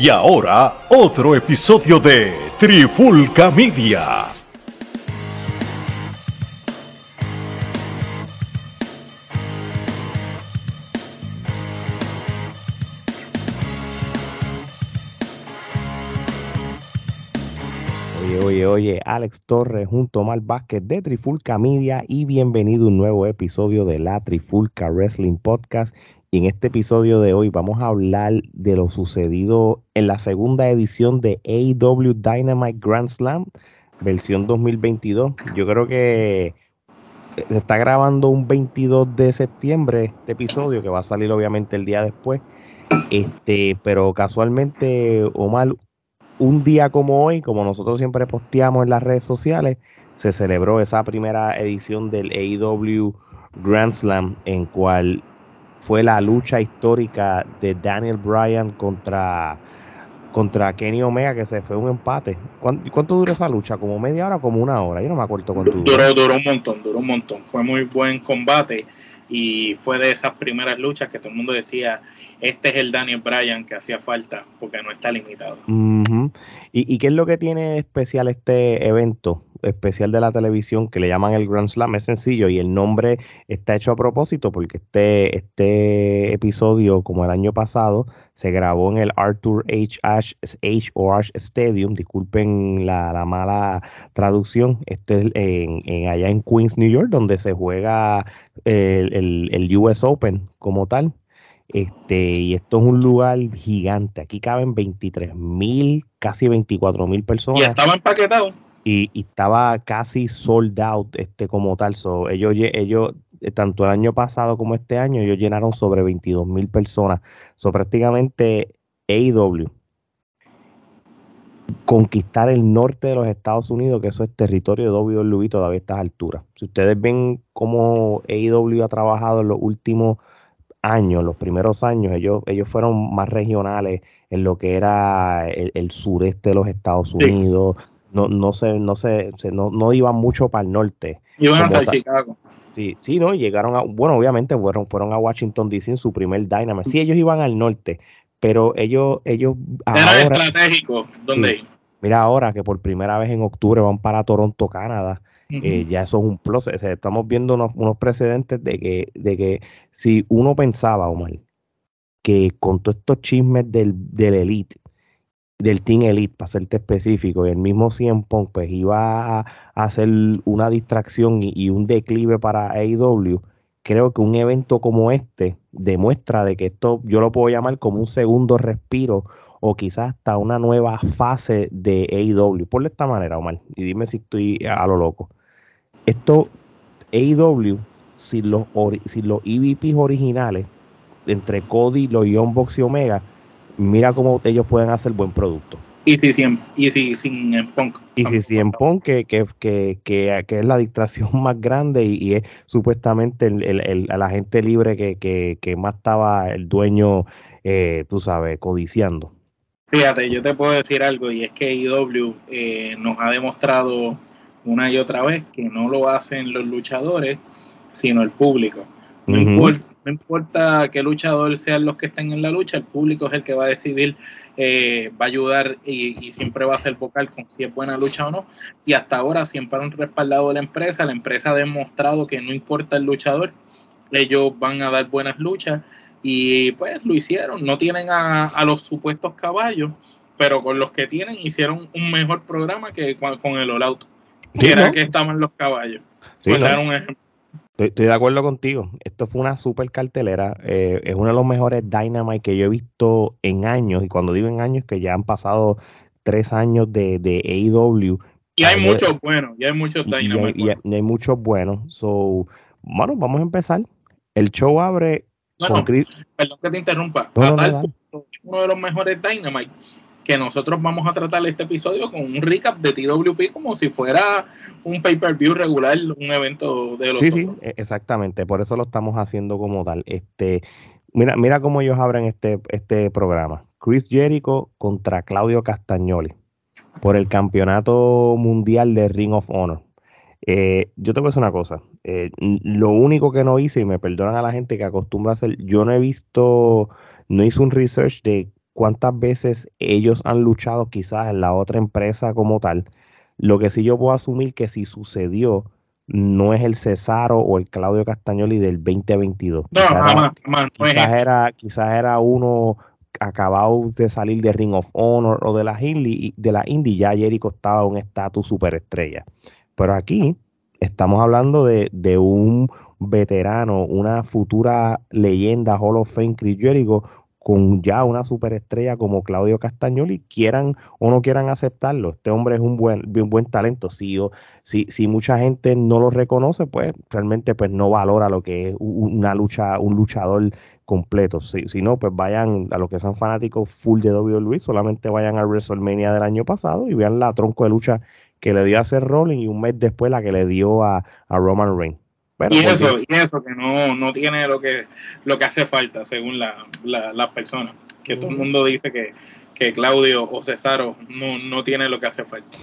Y ahora, otro episodio de Trifulca Media. Oye, oye, oye, Alex Torres junto a Omar Vázquez de Trifulca Media y bienvenido a un nuevo episodio de la Trifulca Wrestling Podcast. Y en este episodio de hoy vamos a hablar de lo sucedido en la segunda edición de AEW Dynamite Grand Slam, versión 2022. Yo creo que se está grabando un 22 de septiembre este episodio, que va a salir obviamente el día después. Este, pero casualmente, Omar, un día como hoy, como nosotros siempre posteamos en las redes sociales, se celebró esa primera edición del AEW Grand Slam, en cual fue la lucha histórica de Daniel Bryan contra, contra Kenny Omega, que se fue un empate. ¿Cuánto, cuánto duró esa lucha? ¿Como media hora o como una hora? Yo no me acuerdo cuánto duró. Duró, duró un montón, duró un montón. Fue muy buen combate y fue de esas primeras luchas que todo el mundo decía, este es el Daniel Bryan que hacía falta porque no está limitado. ¿Y, ¿Y qué es lo que tiene de especial este evento? Especial de la televisión que le llaman el Grand Slam es sencillo y el nombre está hecho a propósito porque este, este episodio, como el año pasado, se grabó en el Arthur H. Ashe, H. O. Stadium, disculpen la, la mala traducción, este es en, en- allá en Queens, New York, donde se juega el, el- el US Open como tal. Este, y esto es un lugar gigante. Aquí caben 23 mil, casi 24 mil Y personas estaba empaquetado. Y, y estaba casi sold out este como tal. So, ellos, ellos, eh, tanto el año pasado como este año, ellos llenaron sobre 22 mil personas. So, prácticamente AEW conquistar el norte de los Estados Unidos, que eso es territorio de WWE todavía a estas alturas. Si ustedes ven cómo AEW ha trabajado en los últimos años, los primeros años, ellos, ellos fueron más regionales en lo que era el, el sureste de los Estados Sí. No, no se, no se, se- no, no iban mucho para el norte. Iban hasta. Chicago. Sí, sí, no, llegaron a, bueno, obviamente fueron, fueron a Washington DC en su primer Dynamite. Sí, ellos iban al norte, pero ellos, ellos Era ahora, estratégico donde Sí. ir. mira ahora que por primera vez en octubre van para Toronto, Canadá. Eh, ya eso es un plus. O sea, estamos viendo unos, unos precedentes de que, de que si uno pensaba, Omar, que con todos estos chismes del, del Elite, del Team Elite, para serte específico, y el mismo CM Punk, pues iba a, hacer una distracción y, un declive para AEW, creo que un evento como este demuestra de que esto yo lo puedo llamar como un segundo respiro o quizás hasta una nueva fase de AEW. Por de esta manera, Omar, y dime si estoy a lo loco. Esto, AEW, sin los, sin los EVPs originales, entre Cody, los Young Bucks y Omega, mira cómo ellos pueden hacer buen producto. Y si, sin, y si sin punk. Y si CM Punk, que, que, que, que, es la distracción más grande y, y es supuestamente el, el, el- el agente libre que, que, que más estaba el dueño, eh, tú sabes, codiciando. Fíjate, yo te puedo decir algo y es que IW eh, nos ha demostrado una y otra vez que no lo hacen los luchadores, sino el público. No, importa, no importa qué luchador sean los que estén en la lucha, el público es el que va a decidir, eh, va a ayudar y, y siempre va a ser vocal con si es buena lucha o no. Y hasta ahora siempre han respaldado a la empresa, la empresa ha demostrado que no importa el luchador, ellos van a dar buenas luchas y pues lo hicieron. No tienen a, a los supuestos caballos, pero con los que tienen hicieron un mejor programa que con, con el All Out. Sí, que era ¿no? que estaban los caballos. Sí, un ejemplo. Estoy, estoy de acuerdo contigo. Esto fue una super cartelera. eh, es uno de los mejores Dynamite que yo he visto en años. Y cuando digo en años, que ya han pasado tres años de, de AEW. Y hay Ay, muchos buenos, y hay muchos Y, y hay, Dynamite. y hay- y hay muchos buenos. So, bueno, vamos a empezar. El show abre Bueno, con Chris. Perdón que te interrumpa. No, uno de los mejores Dynamite que nosotros vamos a tratar este episodio con un recap de TWP como si fuera un pay-per-view regular, un evento de los Sí, sí, otros. e- exactamente. Por eso lo estamos haciendo como tal. Este, mira, mira cómo ellos abren este, este programa. Chris Jericho contra Claudio Castagnoli por el campeonato mundial de Ring of Honor. Eh, yo te voy a decir una cosa. eh, lo único que no hice, y me perdonan a la gente que acostumbra a hacer, yo no he visto, no hice un research de cuántas veces ellos han luchado quizás en la otra empresa como tal. Lo que sí yo puedo asumir que si sucedió, no es el Cesaro o el Claudio Castagnoli del 2022. No, quizás, era, quizás era uno acabado de salir de Ring of Honor o de la Indie, de la Indie ya Jericho estaba un estatus superestrella. Pero aquí estamos hablando de, de, un veterano, una futura leyenda Hall of Fame Chris Jericho con ya una superestrella como Claudio Castagnoli, quieran o no quieran aceptarlo. Este hombre es un buen, buen talento. Si, si, si mucha gente no lo reconoce, pues realmente pues no valora lo que es una lucha, un luchador completo. Si, si no, pues vayan a los que sean fanáticos full de WWE, solamente vayan a WrestleMania del año pasado y vean la tronco de lucha que le dio a Seth Rollins y un mes después la que le dio a, a Roman Reigns y eso, y eso que no, no tiene lo que, lo que hace falta según las la, personas. Que todo el mundo dice que, que Claudio o Cesaro no, no tiene lo que hace falta.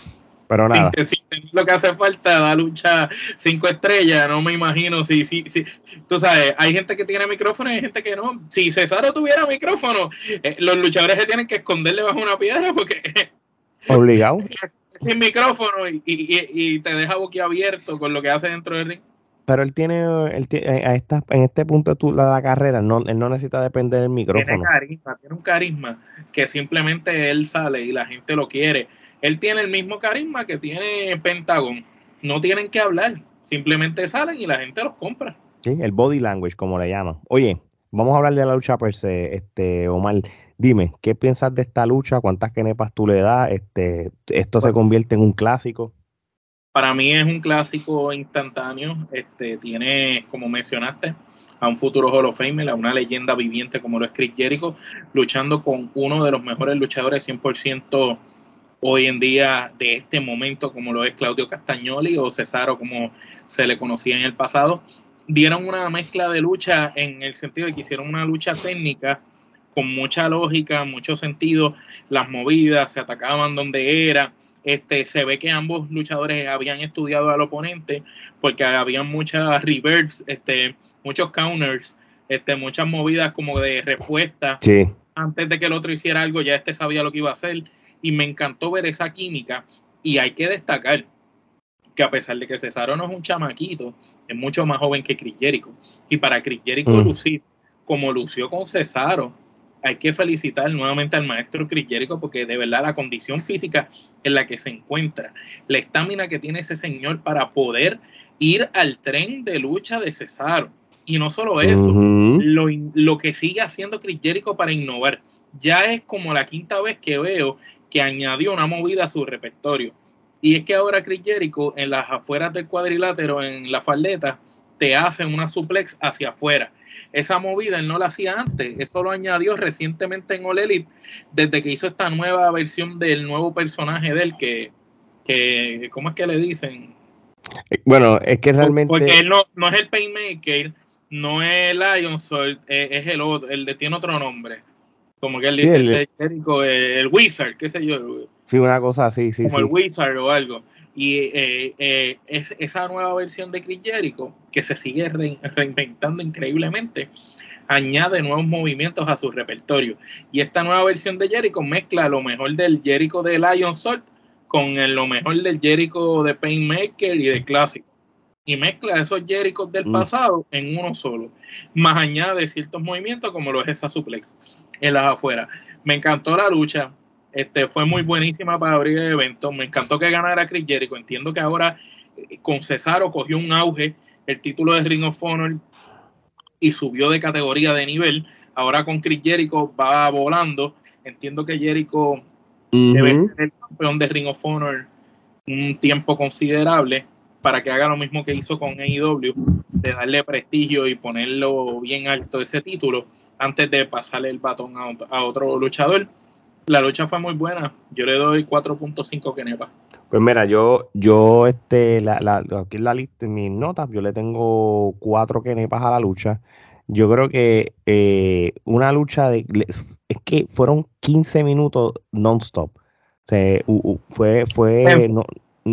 Pero nada. Si, lo que hace falta da lucha cinco estrellas, no me imagino si, si, si, tú sabes, hay gente que tiene micrófono y hay gente que no. Si Cesaro tuviera micrófono, eh, los luchadores se tienen que esconderle bajo una piedra porque obligado sin micrófono y, y, y, te deja boquiabierto con lo que hace dentro del ring. Pero él tiene, él eh, a esta, en este punto de la, carrera, no, él no necesita depender del micrófono. Tiene carisma, tiene un carisma que simplemente él sale y la gente lo quiere. Él tiene el mismo carisma que tiene Pentagon. No tienen que hablar, simplemente salen y la gente los compra. Sí, el body language, como le llaman. Oye, vamos a hablar de la lucha per se, este, Omar. Dime, ¿qué piensas de esta lucha? ¿Cuántas kenepas tú le das? Este, ¿Esto se convierte en un clásico? Para mí es un clásico instantáneo. Este, tiene, como mencionaste, a un futuro Hall of Fame, a una leyenda viviente como lo es Chris Jericho, luchando con uno de los mejores luchadores 100% hoy en día de este momento, como lo es Claudio Castagnoli o Cesaro, como se le conocía en el pasado. Dieron una mezcla de lucha en el sentido de que hicieron una lucha técnica con mucha lógica, mucho sentido, las movidas se atacaban donde era este, se ve que ambos luchadores habían estudiado al oponente porque había muchas reverse, este, muchos counters, este, muchas movidas como de respuesta. Antes de que el otro hiciera algo, ya este sabía lo que iba a hacer. Y me encantó ver esa química. Y hay que destacar que a pesar de que Cesaro no es un chamaquito, es mucho más joven que Chris Jericho. Y para Chris Jericho mm. lucir como lució con Cesaro, hay que felicitar nuevamente al maestro Chris Jericho porque de verdad la condición física en la que se encuentra, la estamina que tiene ese señor para poder ir al tren de lucha de Cesaro. Y no solo eso, lo, lo, que sigue haciendo Chris Jericho para innovar. Ya es como la quinta vez que veo que añadió una movida a su repertorio. Y es que ahora Chris Jericho en las afueras del cuadrilátero, en la faldeta, te hace una suplex hacia afuera esa movida él no la hacía antes, eso lo añadió recientemente en All Elite, desde que hizo esta nueva versión del nuevo personaje de él, que, que ¿cómo es que le dicen? Eh, bueno, es que realmente... Porque él no, no es el Painmaker, no es Lion Sword, es, el otro, el de tiene otro nombre. Como que él dice, el, el, Wizard, qué sé yo. Sí, una cosa así, sí. Como el Wizard o algo. Y eh, eh, es, esa nueva versión de Chris Jericho, que se sigue reinventando increíblemente, añade nuevos movimientos a su repertorio. Y esta nueva versión de Jericho mezcla lo mejor del Jericho de Lion Salt con lo mejor del Jericho de Painmaker y de Clásico. Y mezcla esos Jerichos del mm. pasado en uno solo. Más añade ciertos movimientos como lo es esa suplex en las afueras. Me encantó la lucha este, fue muy buenísima para abrir el evento. Me encantó que ganara Chris Jericho. Entiendo que ahora eh, con Cesaro cogió un auge el título de Ring of Honor y subió de categoría de nivel. Ahora con Chris Jericho va volando. Entiendo que Jericho debe ser el campeón de Ring of Honor un tiempo considerable para que haga lo mismo que hizo con AEW, de darle prestigio y ponerlo bien alto ese título antes de pasarle el batón a otro luchador la lucha fue muy buena. Yo le doy 4.5 kenepas. Pues mira, yo, yo, este, la, la, aquí en la lista, en mis notas, yo le tengo cuatro kenepas a la lucha. Yo creo que eh, una lucha de. Es que fueron 15 minutos non-stop. O sea, fue. fue no,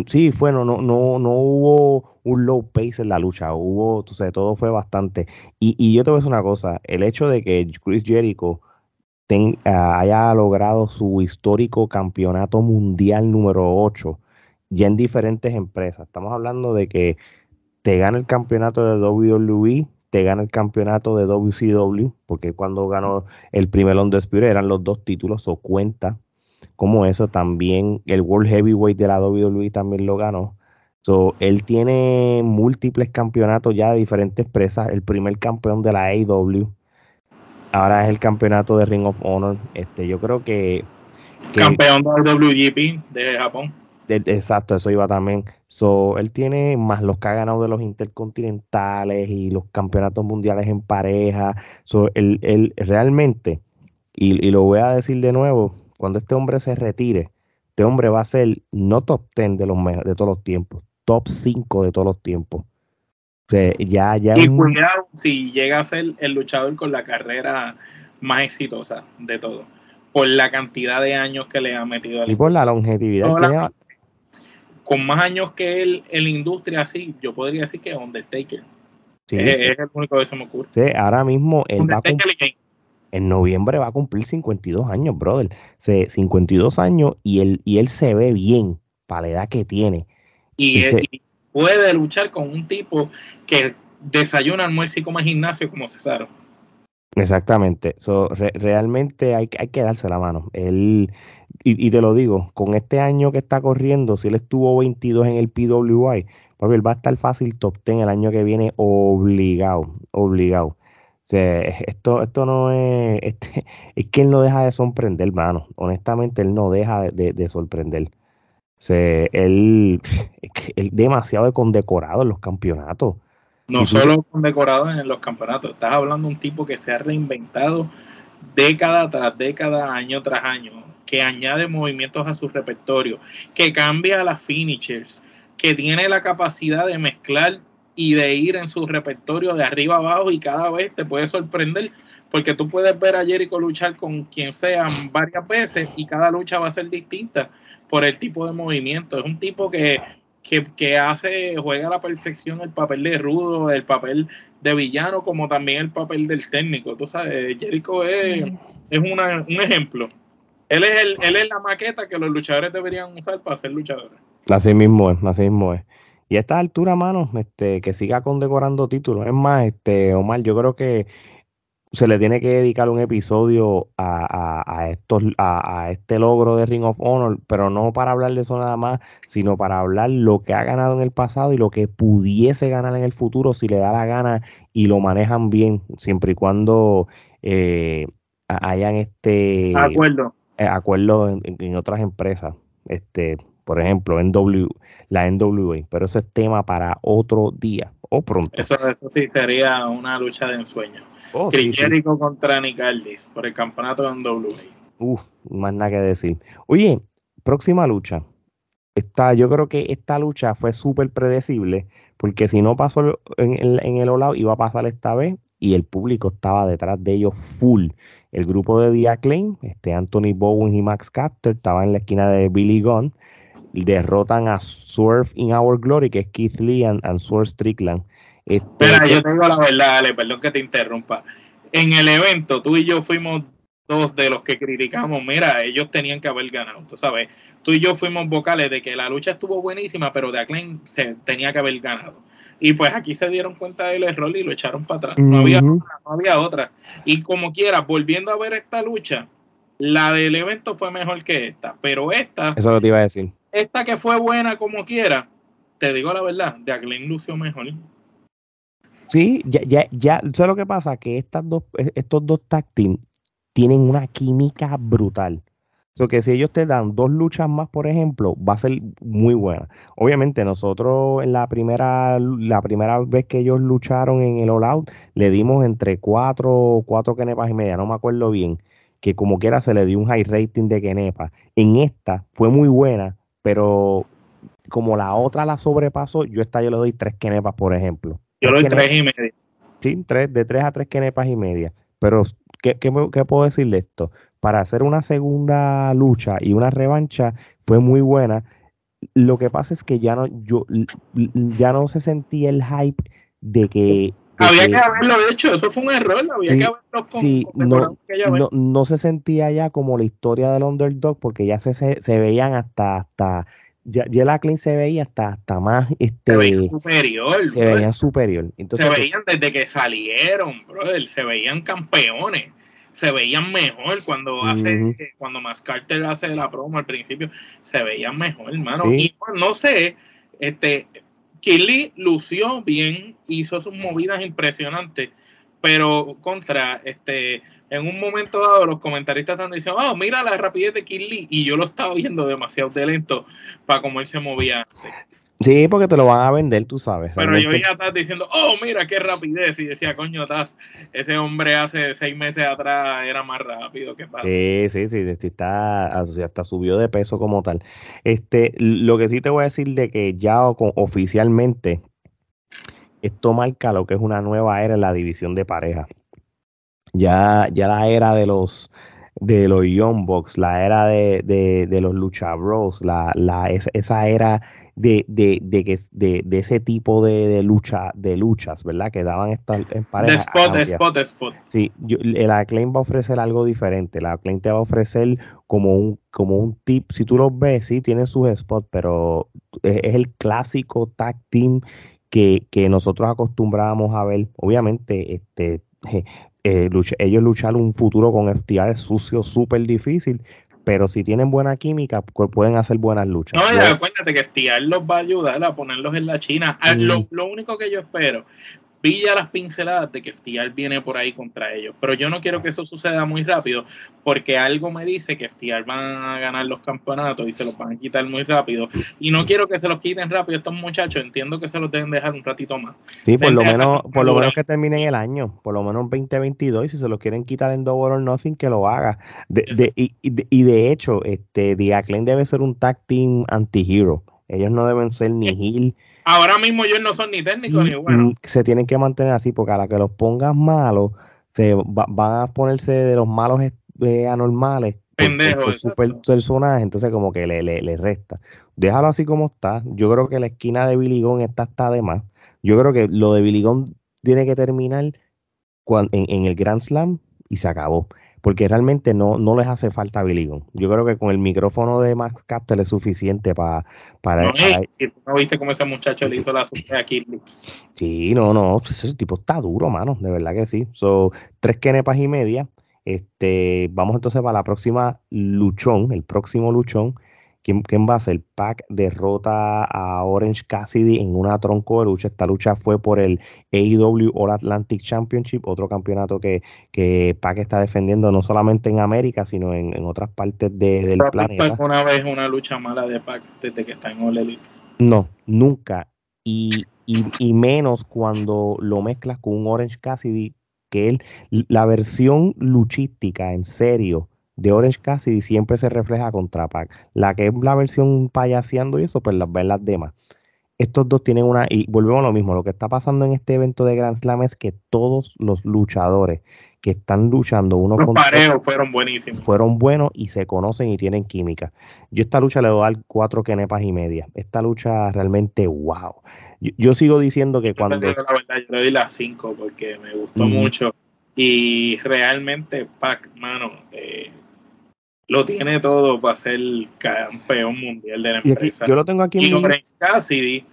sí, fue, no, no, no, hubo un low pace en la lucha. Hubo, o todo fue bastante. Y, y yo te voy a decir una cosa: el hecho de que Chris Jericho haya logrado su histórico campeonato mundial número 8 ya en diferentes empresas. Estamos hablando de que te gana el campeonato de WWE, te gana el campeonato de WCW, porque cuando ganó el primer Undisputed eran los dos títulos, o cuenta como eso. También el World Heavyweight de la WWE también lo ganó. So, él tiene múltiples campeonatos ya de diferentes empresas. El primer campeón de la AEW. Ahora es el campeonato de Ring of Honor. Este, yo creo que. campeón de WGP de Japón. exacto, eso iba también. So, él tiene más los que ha ganado de los intercontinentales y los campeonatos mundiales en pareja. So, él, él realmente, y, y, lo voy a decir de nuevo, cuando este hombre se retire, este hombre va a ser no top 10 de, los, de todos los tiempos, top 5 de todos los tiempos. Ya, ya y cuidado si llega a ser el luchador con la carrera más exitosa de todo, por la cantidad de años que le ha metido. Y por la longevidad. con más años que él en la industria, así, yo podría decir que Undertaker. Sí. Es, el único que se me ocurre. Sí, ahora mismo él va en noviembre va a cumplir 52 años, brother. 52 años y él, y él se ve bien para la edad que tiene. Y, puede luchar con un tipo que desayuna, almuerza y come gimnasio como Cesaro. Exactamente. realmente hay, hay, que darse la mano. Él, y, te lo digo, con este año que está corriendo, si él estuvo 22 en el PWI, pues él va a estar fácil top 10 el año que viene, obligado, obligado esto, esto no es, este, es que él no deja de sorprender, hermano. Honestamente, él no deja de, sorprender. O él, es demasiado condecorado en los campeonatos. No solo condecorado en los campeonatos, estás hablando de un tipo que se ha reinventado década tras década, año tras año, que añade movimientos a su repertorio, que cambia las finishers, que tiene la capacidad de mezclar y de ir en su repertorio de arriba abajo y cada vez te puede sorprender porque tú puedes ver a Jericho luchar con quien sea varias veces y cada lucha va a ser distinta por el tipo de movimiento. Es un tipo que, que, hace, juega a la perfección el papel de rudo, el papel de villano, como también el papel del técnico. Tú sabes, Jericho es, es una, un ejemplo. Él es, el, él es la maqueta que los luchadores deberían usar para ser luchadores. Así mismo es, así mismo es. Y a esta altura, mano, este, que siga condecorando títulos. Es más, este, Omar, yo creo que se le tiene que dedicar un episodio a, a, estos, a, este logro de Ring of Honor, pero no para hablar de eso nada más, sino para hablar lo que ha ganado en el pasado y lo que pudiese ganar en el futuro si le da la gana y lo manejan bien, siempre y cuando eh, hayan este acuerdo, eh, acuerdo en, en, otras empresas. Este, por ejemplo, en w, la NWA, pero eso es tema para otro día o pronto. Eso, sí sería una lucha de ensueño. Oh, contra Nick Aldis por el campeonato de NWA. Uf, más nada que decir. Oye, próxima lucha. Esta, yo creo que esta lucha fue súper predecible, porque si no pasó en el, en el All iba a pasar esta vez y el público estaba detrás de ellos full. El grupo de The Acclaim, este Anthony Bowen y Max Caster, estaban en la esquina de Billy Gunn derrotan a Swerve in Our Glory, que es Keith Lee and, Swerve Strickland. Espera, este, yo tengo la verdad, Ale, perdón que te interrumpa. En el evento, tú y yo fuimos dos de los que criticamos, mira, ellos tenían que haber ganado, tú sabes. Tú y yo fuimos vocales de que la lucha estuvo buenísima, pero de Acclaim se tenía que haber ganado. Y pues aquí se dieron cuenta del error y lo echaron para atrás. No, había otra, no había otra. Y como quiera, volviendo a ver esta lucha, la del evento fue mejor que esta, pero esta... Eso lo te iba a decir esta que fue buena como quiera, te digo la verdad, de Acclaim lució mejor. Sí, ya, ya, ya, ¿sabes lo que pasa? Que estas dos, e, estos dos tag tienen una química brutal. So que si ellos te dan dos luchas más, por ejemplo, va a ser muy buena. Obviamente, nosotros en la primera, la primera vez que ellos lucharon en el All Out, le dimos entre cuatro, cuatro kenepas y media, no me acuerdo bien, que como quiera se le dio un high rating de kenepa. En esta fue muy buena, pero como la otra la sobrepasó, yo esta yo le doy tres kenepas, por ejemplo. Yo le doy tres y media. Sí, tres, de tres a tres kenepas y media. Pero, ¿qué, qué, qué puedo decir de esto? Para hacer una segunda lucha y una revancha fue muy buena. Lo que pasa es que ya no, yo, ya no se sentía el hype de que había que haberlo hecho, eso fue un error, había que haberlo con, sí, no, no, no, se sentía ya como la historia del underdog porque ya se, se, veían hasta, hasta ya, ya la se veía hasta, hasta más este, se veían superior se veían superior. Entonces, se pues veían desde que salieron brother, se veían campeones se veían mejor cuando hace cuando Más Carter hace la promo al principio se veían mejor hermano. Y pues, no sé este Kirli lució bien hizo sus movidas impresionantes pero contra este en un momento dado los comentaristas están diciendo, oh, mira la rapidez de Kirli, y yo lo estaba viendo demasiado de lento para cómo él se movía Sí, porque te lo van a vender, tú sabes. Pero yo ya estás diciendo, oh, mira qué rapidez. Y decía, coño, Taz, ese hombre hace seis meses atrás era más rápido. ¿Qué pasa? Sí, sí, sí, está, hasta subió de peso como tal. Este, lo que sí te voy a decir de que ya oficialmente esto marca lo que es una nueva era en la división de pareja. Ya, ya la era de los de los Young Bucks, la era de, de, los Lucha Bros, la, la, esa era de, de, de, de, de ese tipo de, lucha, de luchas, ¿verdad? Que daban esta, en pareja. De spot, de spot, de spot. Sí, la Acclaim va a ofrecer algo diferente. La Acclaim te va a ofrecer como un, como un tip. Si tú los ves, sí, tiene sus spots, pero es, el clásico tag team que, que nosotros acostumbrábamos a ver. Obviamente, este eh, ellos luchar un futuro con FTR es sucio, súper difícil, pero si tienen buena química, pues pueden hacer buenas luchas. No, ya, acuérdate que FTR los va a ayudar a ponerlos en la China. Ah, lo, mm. lo, único que yo espero ya las pinceladas de que FTR viene por ahí contra ellos, pero yo no quiero que eso suceda muy rápido porque algo me dice que FTR van a ganar los campeonatos y se los van a quitar muy rápido y no quiero que se los quiten rápido estos muchachos, entiendo que se los deben dejar un ratito más. Sí, por lo menos por lo menos que terminen el año, por lo menos 2022 y si se los quieren quitar en Double or Nothing que lo haga. De, y, y, de hecho, este The debe ser un tag team anti-hero. Ellos no deben ser ni heel Ahora mismo ellos no son ni técnicos ni buenos. Mm, se tienen que mantener así, porque a la que los pongas malos, se van a ponerse de los malos eh, anormales. Pendejos. super personaje, entonces como que le, le, resta. Déjalo así como está. Yo creo que la esquina de Billy está hasta de más. Yo creo que lo de Billy tiene que terminar en, en el Grand Slam y se acabó porque realmente no, no les hace falta Billy Yo creo que con el micrófono de Max Caster es suficiente para... para, no, ¿No viste cómo ese muchacho le hizo la suerte a Kirby? Sí, no, no, ese tipo está duro, mano, de verdad que sí. Son tres kenepas y media. Este, vamos entonces para la próxima luchón, el próximo luchón, ¿Quién, va a ser? Pac derrota a Orange Cassidy en una tronco de lucha. Esta lucha fue por el AEW All Atlantic Championship, otro campeonato que, que Pac está defendiendo no solamente en América, sino en, otras partes del planeta. alguna vez una lucha mala de Pac desde que está en All Elite? No, nunca. Y, y, y menos cuando lo mezclas con un Orange Cassidy, que él, la versión luchística, en serio, de Orange Cassidy siempre se refleja contra Pac. La que es la versión payaseando y eso, pues las ven las demás. Estos dos tienen una, y volvemos a lo mismo, lo que está pasando en este evento de Grand Slam es que todos los luchadores que están luchando uno los parejos fueron buenísimos. Fueron buenos y se conocen y tienen química. Yo esta lucha le doy al cuatro kenepas y media. Esta lucha realmente, wow. Yo, sigo diciendo que cuando... Yo, le doy las cinco porque me gustó mucho. Y realmente, Pac, mano, eh, lo tiene todo para ser campeón mundial de la empresa. yo lo tengo aquí. Y Orange Cassidy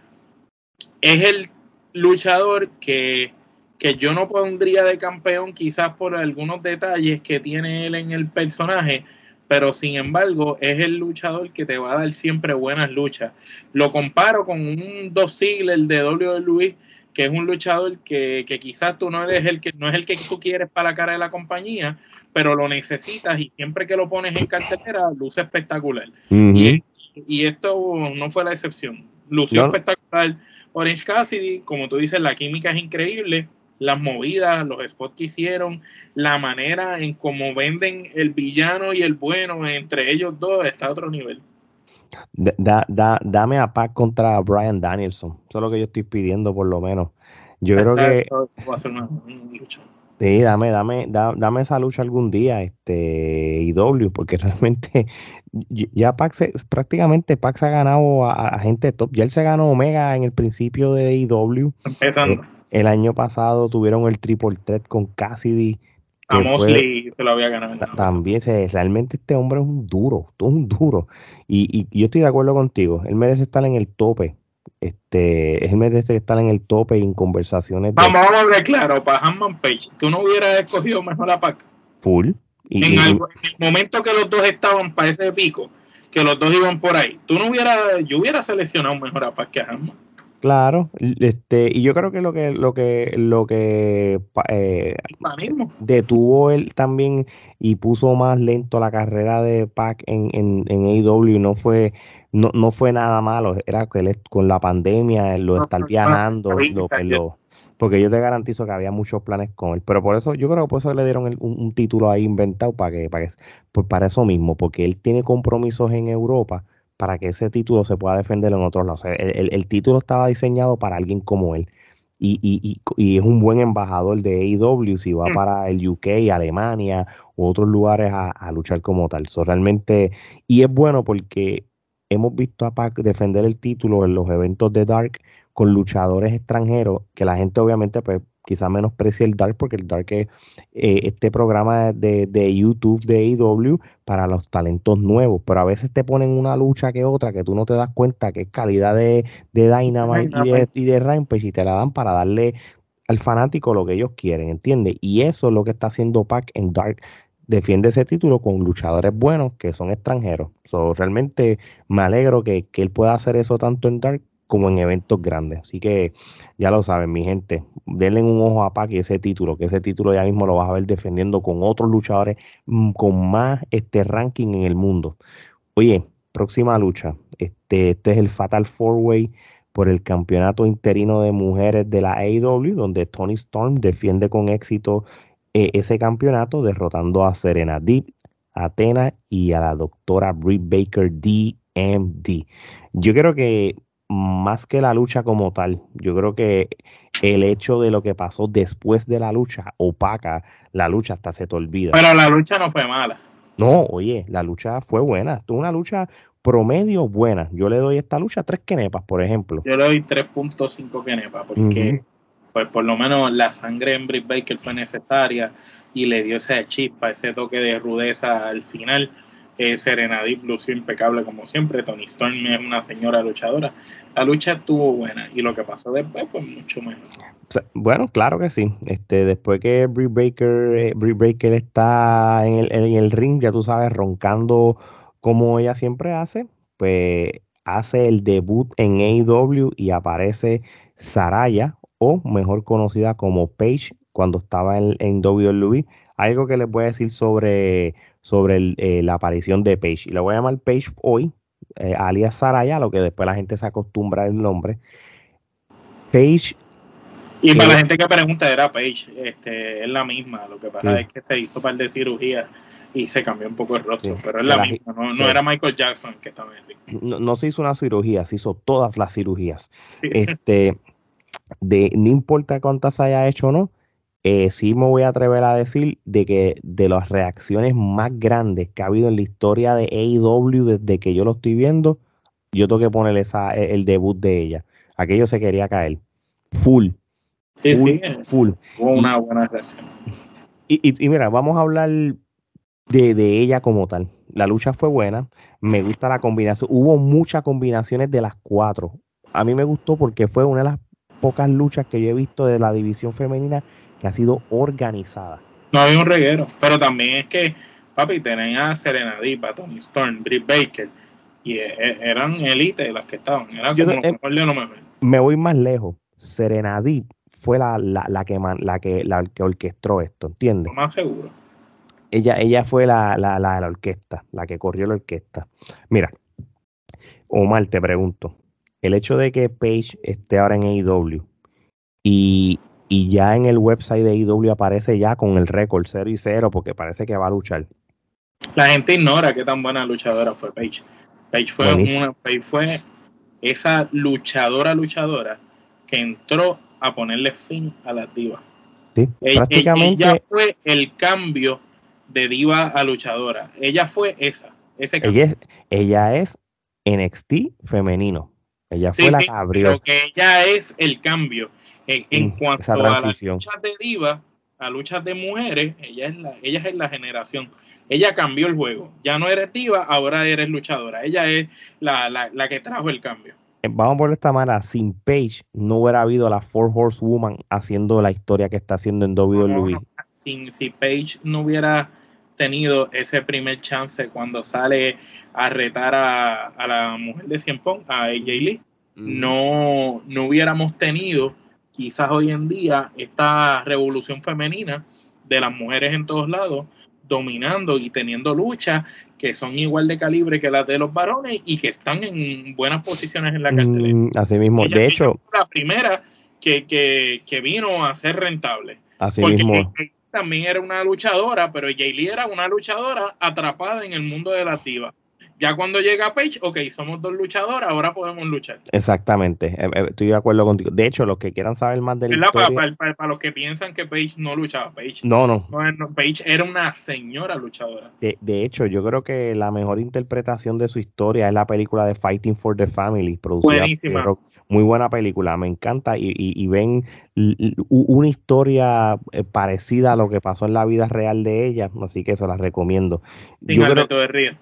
es el luchador que, que yo no pondría de campeón quizás por algunos detalles que tiene él en el personaje, pero sin embargo es el luchador que te va a dar siempre buenas luchas. Lo comparo con un dos sigles de WWE que es un luchador que, que, quizás tú no eres el que no es el que tú quieres para la cara de la compañía, pero lo necesitas y siempre que lo pones en cartelera luce espectacular. y, y, esto no fue la excepción. Lució espectacular Orange Cassidy, como tú dices, la química es increíble, las movidas, los spots que hicieron, la manera en cómo venden el villano y el bueno entre ellos dos está a otro nivel. Da, da, dame a Pac contra Brian Danielson. Eso es lo que yo estoy pidiendo, por lo menos. Yo creo que. Sí, dame, dame, dame esa lucha algún día, este, IW, porque realmente ya Pac prácticamente Pac se ha ganado a, gente top. Ya él se ganó Omega en el principio de IW. Empezando. El año pasado tuvieron el triple threat con Cassidy. A Mosley se lo había ganado. También, se, realmente este hombre es un duro, es un duro. Y, y, yo estoy de acuerdo contigo. Él merece estar en el tope. Este, él merece estar en el tope y en conversaciones. Vamos, vamos a ver claro, para Hanman Page, tú no hubieras escogido mejor la PAC. Full. Y, en, el momento que los dos estaban para ese pico, que los dos iban por ahí, tú no hubieras, yo hubiera seleccionado mejor a PAC que a Hanman. Claro, este, y yo creo que lo que lo que lo que eh, detuvo él también y puso más lento la carrera de Pac en, en, en AEW no fue no, no fue nada malo, era que él con la pandemia, lo estar viajando, lo que lo porque yo te garantizo que había muchos planes con él, pero por eso yo creo que por eso le dieron un, título ahí inventado para que para que, pues para eso mismo, porque él tiene compromisos en Europa para que ese título se pueda defender en otros lados. el, título estaba diseñado para alguien como él. Y, y, y, es un buen embajador de AEW si va mm. para el UK, Alemania u otros lugares a, luchar como tal. So, realmente, y es bueno porque hemos visto a Pac defender el título en los eventos de Dark con luchadores extranjeros, que la gente obviamente pues quizá menosprecie el Dark porque el Dark es eh, este programa de, de, YouTube de AEW para los talentos nuevos, pero a veces te ponen una lucha que otra que tú no te das cuenta que es calidad de, de Dynamite y de, y de Rampage y te la dan para darle al fanático lo que ellos quieren, ¿entiendes? Y eso es lo que está haciendo Pac en Dark. Defiende ese título con luchadores buenos que son extranjeros. So, realmente me alegro que, que él pueda hacer eso tanto en Dark como en eventos grandes. Así que ya lo saben, mi gente, denle un ojo a Pac y ese título, que ese título ya mismo lo vas a ver defendiendo con otros luchadores mm, con más este ranking en el mundo. Oye, próxima lucha. Este, este es el Fatal Four Way por el campeonato interino de mujeres de la AEW, donde Tony Storm defiende con éxito eh, ese campeonato, derrotando a Serena Deep, Athena y a la doctora Britt Baker DMD. Yo creo que más que la lucha como tal, yo creo que el hecho de lo que pasó después de la lucha opaca la lucha hasta se te olvida. Pero la lucha no fue mala. No, oye, la lucha fue buena. Tuvo una lucha promedio buena. Yo le doy esta lucha tres quenepas, por ejemplo. Yo le doy 3.5 quenepas porque pues por lo menos la sangre en Britt Baker fue necesaria y le dio esa chispa, ese toque de rudeza al final eh, Serenadip lució impecable como siempre. Tony Storm es una señora luchadora. La lucha estuvo buena y lo que pasó después, pues mucho menos. Bueno, claro que sí. Este, después que Brie Baker, eh, Baker está en el, en el ring, ya tú sabes, roncando como ella siempre hace, pues hace el debut en AEW y aparece Saraya, o mejor conocida como Paige, cuando estaba en, en WWE. Algo que les voy a decir sobre sobre eh, la aparición de Page. Y le voy a llamar Page hoy, eh, alias Saraya, lo que después la gente se acostumbra al nombre. Page. Y para la gente que pregunta, era Page, este, es la misma. Lo que pasa es que se hizo un par de cirugías y se cambió un poco el rostro, pero es la, misma. No, era Michael Jackson que estaba en el no, no, se hizo una cirugía, se hizo todas las cirugías. Este, de, no importa cuántas haya hecho o no, eh, sí me voy a atrever a decir de que de las reacciones más grandes que ha habido en la historia de AEW desde que yo lo estoy viendo, yo tengo que ponerle esa, e, el debut de ella. Aquello se quería caer. Full. Sí, sí. Full. una buena reacción. Y, mira, vamos a hablar de, de, ella como tal. La lucha fue buena. Me gusta la combinación. Hubo muchas combinaciones de las cuatro. A mí me gustó porque fue una de las pocas luchas que yo he visto de la división femenina que ha sido organizada. No había un reguero, pero también es que, papi, tenían a Serena Deep, a Tony Storm, Britt Baker, y e, e, eran élite las que estaban, eran como eh, Me voy más lejos, Serena Deep fue la, la, que, la, que, la que orquestó esto, ¿entiendes? más seguro. Ella, ella fue la, la, la, la orquesta, la que corrió la orquesta. Mira, Omar, te pregunto, el hecho de que Paige esté ahora en AEW y y ya en el website de IW aparece ya con el récord 0 y 0 porque parece que va a luchar. La gente ignora qué tan buena luchadora fue Paige. Paige fue, una, fue esa luchadora luchadora que entró a ponerle fin a la diva. Sí, prácticamente. Ella fue el cambio de diva a luchadora. Ella fue esa. Ese ella, es, ella es NXT femenino. Ella fue la sí, que abrió Pero que ella es el cambio. En, en Mm, cuanto a las luchas de diva, a luchas de mujeres, ella es, la, ella es la generación. Ella cambió el juego. Ya no eres diva, ahora eres luchadora. Ella es la, la, la que trajo el cambio. Eh, Vamos por esta manera, sin Paige no hubiera habido la Four Horsewoman haciendo la historia que está haciendo en WWE. No, no, si, si Paige no hubiera tenido ese primer chance cuando sale a retar a, a la mujer de Cien Pong, a AJ Lee, no, no hubiéramos tenido quizás hoy en día esta revolución femenina de las mujeres en todos lados dominando y teniendo luchas que son igual de calibre que las de los varones y que están en buenas posiciones en la cartelera. Mm, así mismo, Ella- de ella hecho, fue la primera que, que, que vino a ser rentable. así Porque mismo, también era una luchadora, pero Jay Lee era una luchadora atrapada en el mundo de la activa. Ya cuando llega Page, ok, somos dos luchadoras, ahora podemos luchar. exactamente, eh, eh, estoy de acuerdo contigo. De hecho, los que quieran saber más de la ¿Verdad? Para, historia, para- para- para los que piensan que Page no luchaba, Page, no, no, no, Paige era una señora luchadora. de, de hecho, yo creo que la mejor interpretación de su historia es la película de Fighting for the Family, producida por Buenísima. Rock. Muy buena película, me encanta y, y- y ven una historia eh, parecida a lo que pasó en la vida real de ella, así que se las recomiendo. Sin Yo creo- Alberto de Río.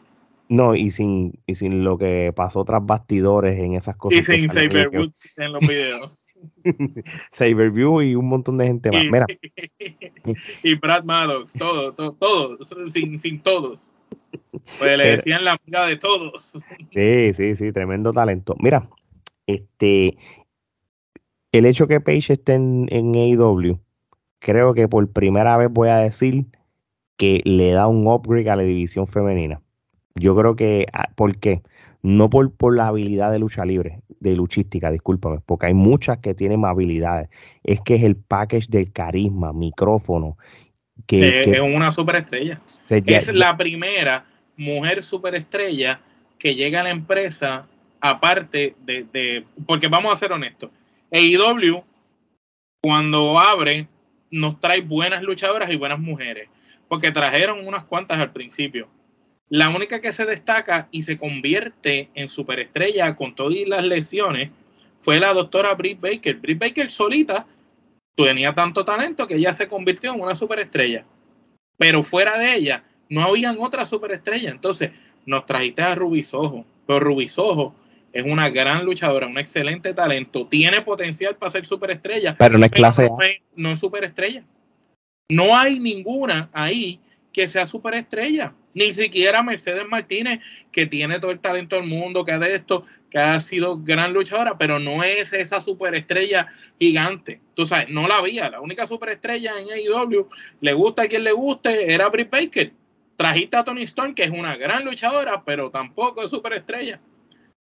No, y sin, y sin lo que pasó tras bastidores en esas cosas. Y sin salen en los videos. Saberview y un montón de gente más. Mira, y Brad Maddox, todo, todo, todos, sin, sin todos. Pues le Pero- decían la amiga de todos. sí, sí, sí, tremendo talento. Mira, este, el hecho que Paige esté en, en AEW, creo que por primera vez voy a decir que le da un upgrade a la división femenina. Yo creo que, ah, ¿por qué? No por, por la habilidad de lucha libre, de luchística, discúlpame, porque hay muchas que tienen más habilidades. Es que es el package del carisma, micrófono, que, que- es una superestrella. ya- es la primera mujer superestrella que llega a la empresa, aparte de, de- porque vamos a ser honestos, AEW cuando abre nos trae buenas luchadoras y buenas mujeres, porque trajeron unas cuantas al principio. La única que se destaca y se convierte en superestrella con todas las lesiones fue la doctora Britt Baker. Britt Baker solita tenía tanto talento que ella se convirtió en una superestrella. Pero fuera de ella, no habían otra superestrella. Entonces, nos trajiste a Rubisojo. Pero Rubisojo es una gran luchadora, un excelente talento. Tiene potencial para ser superestrella. pero no es clase A. no es superestrella. No hay ninguna ahí que sea superestrella. Ni siquiera Mercedes Martínez, que tiene todo el talento del mundo, que ha de esto, que ha sido gran luchadora, pero no es esa superestrella gigante. Tú sabes, no la había. La única superestrella en AEW, le gusta a quien le guste, era Britt Baker. Trajiste a Tony Storm, que es una gran luchadora, pero tampoco es superestrella.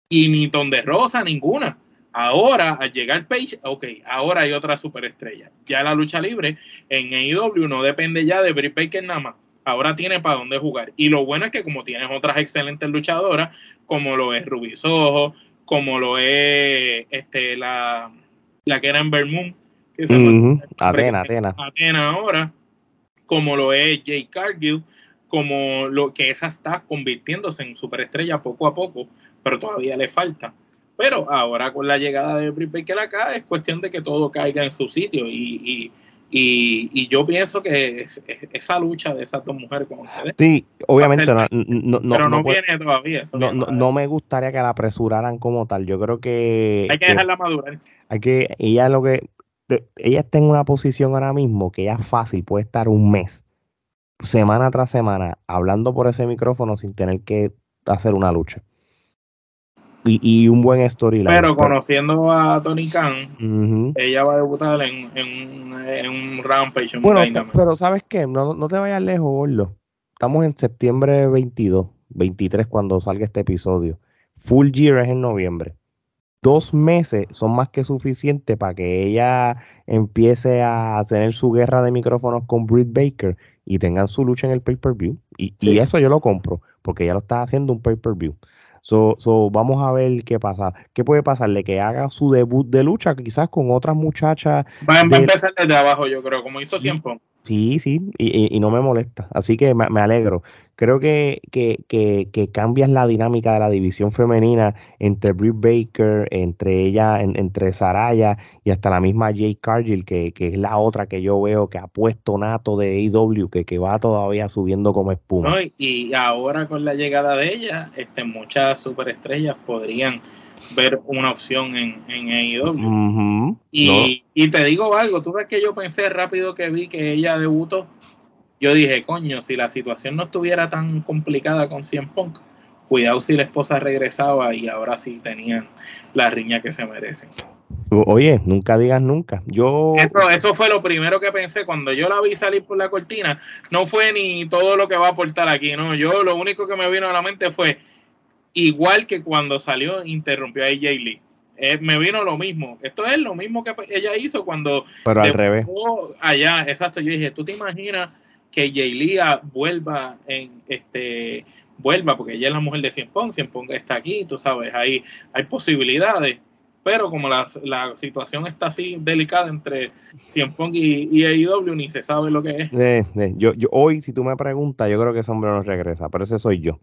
Y ni Ton de Rosa, ninguna. Ahora, al llegar Page, ok, ahora hay otra superestrella. Ya la lucha libre en AEW no depende ya de Britt Baker nada más. Ahora tiene para dónde jugar. Y lo bueno es que como tienes otras excelentes luchadoras, como lo es Ruby Soho, como lo es este, la, la que era en Moon, que se me- Ujú, Atena, Atena. Atena ahora, como lo es Jay Cargill, como lo que esa está convirtiéndose en superestrella poco a poco, pero todavía le falta. Pero ahora con la llegada de Britt Baker acá es cuestión de que todo caiga en su sitio y, y, y, y yo pienso que es- es- esa lucha de esas dos mujeres como se dé, Sí, obviamente no, Va a no, no, pero no, no puede- viene todavía. eso no, viene no, me gustaría que la apresuraran como tal. Yo creo que, Hay que que dejarla madurar. hay que ella lo que ella está en una posición ahora mismo que ella fácil puede estar un mes, semana tras semana, hablando por ese micrófono sin tener que hacer una lucha. Y, y un buen storyline. Pero conociendo a Tony Khan, ella va a debutar en, en, en un Rampage. en Bueno, pero ¿sabes qué? No, no te vayas lejos, Gordo. Estamos en septiembre 22, 23 cuando salga este episodio. Full Year es en noviembre. Dos meses son más que suficiente para que ella empiece a tener su guerra de micrófonos con Britt Baker y tengan su lucha en el pay-per-view. Y, y eso yo lo compro, porque ella lo está haciendo un pay-per-view. So, so, vamos a ver qué pasa. ¿Qué puede pasarle? Que haga su debut de lucha, quizás con otras muchachas Va, a empezar desde abajo, yo creo, como hizo siempre. Sí, sí, y, no me molesta. Así que me, alegro. Creo que, que, que, cambias la dinámica de la división femenina entre Britt Baker, entre ella, entre Saraya y hasta la misma Jay Cargill, que, es la otra que yo veo que ha puesto nato de AEW, que, que va todavía subiendo como espuma. y ahora con la llegada de ella, este, muchas superestrellas podrían ver una opción en, en AEW. y, y, te digo algo, tú ves que yo pensé rápido que vi que ella debutó. Yo dije, coño, si la situación no estuviera tan complicada con Cien Punk, cuidado si la esposa regresaba y ahora sí tenían la riña que se merecen. Oye, nunca digas nunca. Yo eso, eso fue lo primero que pensé cuando yo la vi salir por la cortina. No fue ni todo lo que va a aportar aquí, no. Yo lo único que me vino a la mente fue igual que cuando salió, interrumpió a AJ Lee. Eh, me vino lo mismo. Esto es lo mismo que ella hizo cuando. Pero al revés. Allá, exacto. Yo dije, ¿tú te imaginas que Jay Lee vuelva en este vuelva porque ella es la mujer de Cien Pong, Cien Pong está aquí, tú sabes, hay, hay posibilidades, pero como la, la situación está así delicada entre Cien Pong y, y AEW, ni se sabe lo que es. Eh, eh, yo, yo, hoy, si tú me preguntas, yo creo que ese hombre no regresa, pero ese soy yo.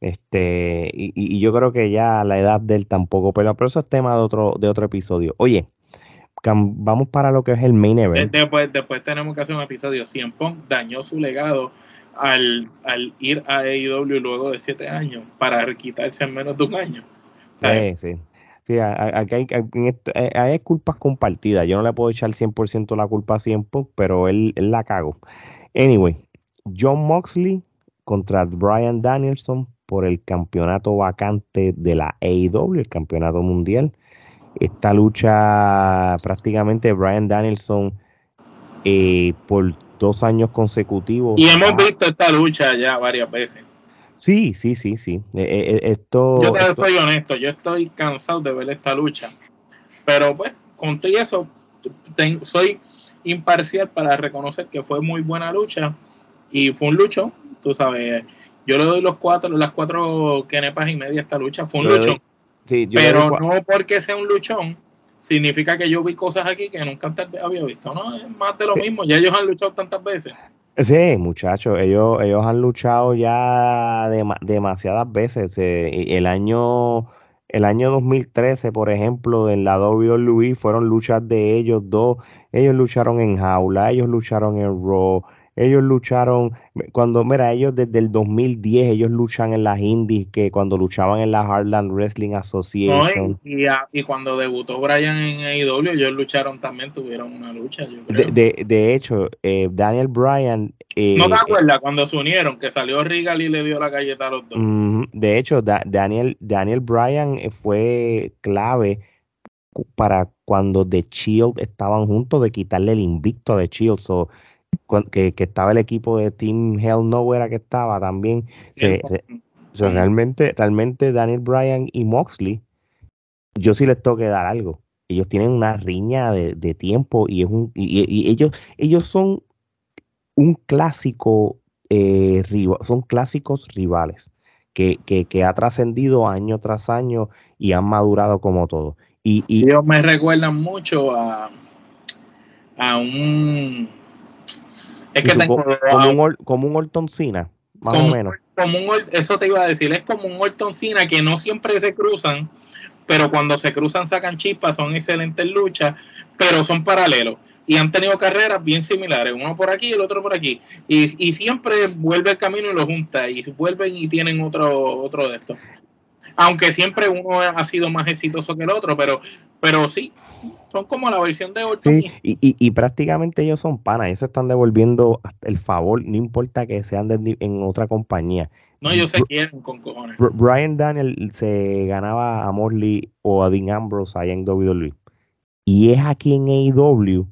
Este, y, yo creo que ya la edad de él tampoco, pero, pero eso es tema de otro, de otro episodio. Oye, vamos para lo que es el main event. Después, después tenemos que hacer un episodio. Cien Punk dañó su legado al, ir a AEW luego de siete años para quitarse en menos de un año. Sí, sí. Sí, aquí hay, hay, culpas compartidas. Yo no le puedo echar 100% la culpa a Cien Punk, pero él, él la cago. Anyway, John Moxley contra Brian Danielson por el campeonato vacante de la AEW, el campeonato mundial. Esta lucha prácticamente Brian Danielson eh, por dos años consecutivos. Y hemos visto esta lucha ya varias veces. Sí, sí, sí, sí. Eh, eh, esto, yo soy honesto, yo estoy cansado de ver esta lucha. Pero pues, con todo eso, soy imparcial para reconocer que fue muy buena lucha y fue un lucho, tú sabes, yo le doy los cuatro, las cuatro kenepas y media a esta lucha. Fue un pero no porque sea un luchón, significa que yo vi cosas aquí que nunca antes había visto. No, es más de lo mismo. Ya ellos han luchado tantas veces. Sí, muchachos, ellos, ellos han luchado ya demasiadas veces. Eh, el año el año 2013, por ejemplo, en la WWE fueron luchas de ellos dos. Ellos lucharon en jaula, ellos lucharon en Raw, ellos lucharon, cuando, mira, ellos desde el 2010, ellos luchan en las indies, que cuando luchaban en la Heartland Wrestling Association. y, cuando debutó Brian en AEW, ellos lucharon también, tuvieron una lucha, yo creo. De, de, hecho, eh, Daniel Bryan... Eh, ¿No te acuerdas cuando se unieron, que salió Regal y le dio la galleta a los dos? de hecho, Daniel, Daniel Bryan fue clave para cuando The Shield estaban juntos de quitarle el invicto a The Shield. So, que, estaba el equipo de Team Hell No era que estaba también. realmente, realmente Daniel Bryan y Moxley, yo sí les tengo que dar algo. Ellos tienen una riña de, tiempo y es un y, ellos ellos son un clásico eh, son clásicos rivales que, que, ha trascendido año tras año y han madurado como todo. Y, y ellos me recuerdan mucho a, a un es que tengo, como, un, como un Orton más o menos. Como un, eso te iba a decir, es como un Orton que no siempre se cruzan, pero cuando se cruzan sacan chispas, son excelentes luchas, pero son paralelos. Y han tenido carreras bien similares, uno por aquí y el otro por aquí. Y, y siempre vuelve el camino y lo junta, y vuelven y tienen otro, otro de estos. Aunque siempre uno ha sido más exitoso que el otro, pero, pero sí, son como la versión de Orton. Sí, y, y, prácticamente ellos son panas, ellos están devolviendo el favor, no importa que sean en otra compañía. No, ellos se quieren con cojones. Brian Daniel se ganaba a Morley o a Dean Ambrose allá en WWE. Y es aquí en AEW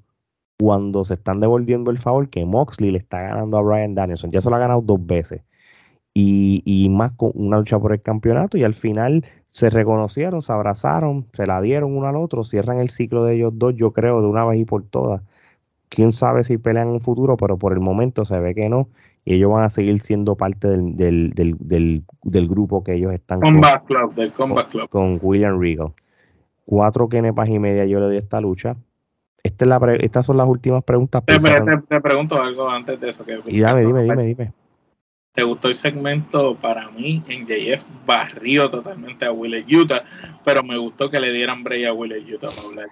cuando se están devolviendo el favor que Moxley le está ganando a Brian Danielson. Ya se lo ha ganado dos veces. Y, y más con una lucha por el campeonato. Y al final se reconocieron, se abrazaron, se la dieron uno al otro, cierran el ciclo de ellos dos, yo creo, de una vez y por todas. Quién sabe si pelean en un futuro, pero por el momento se ve que no. Y ellos van a seguir siendo parte del, del, del, del, grupo que ellos están Combat con, Club, del Combat Club. Con William Regal. Cuatro kenepas y media yo le doy esta lucha. esta es la estas son las últimas preguntas. Te, te, pregunto algo antes de eso. Que, y dame, dime, dime, dime. ¿Te gustó el segmento? Para mí, en JF barrió totalmente a Willie Utah, pero me gustó que le dieran break a Willie Utah para hablar.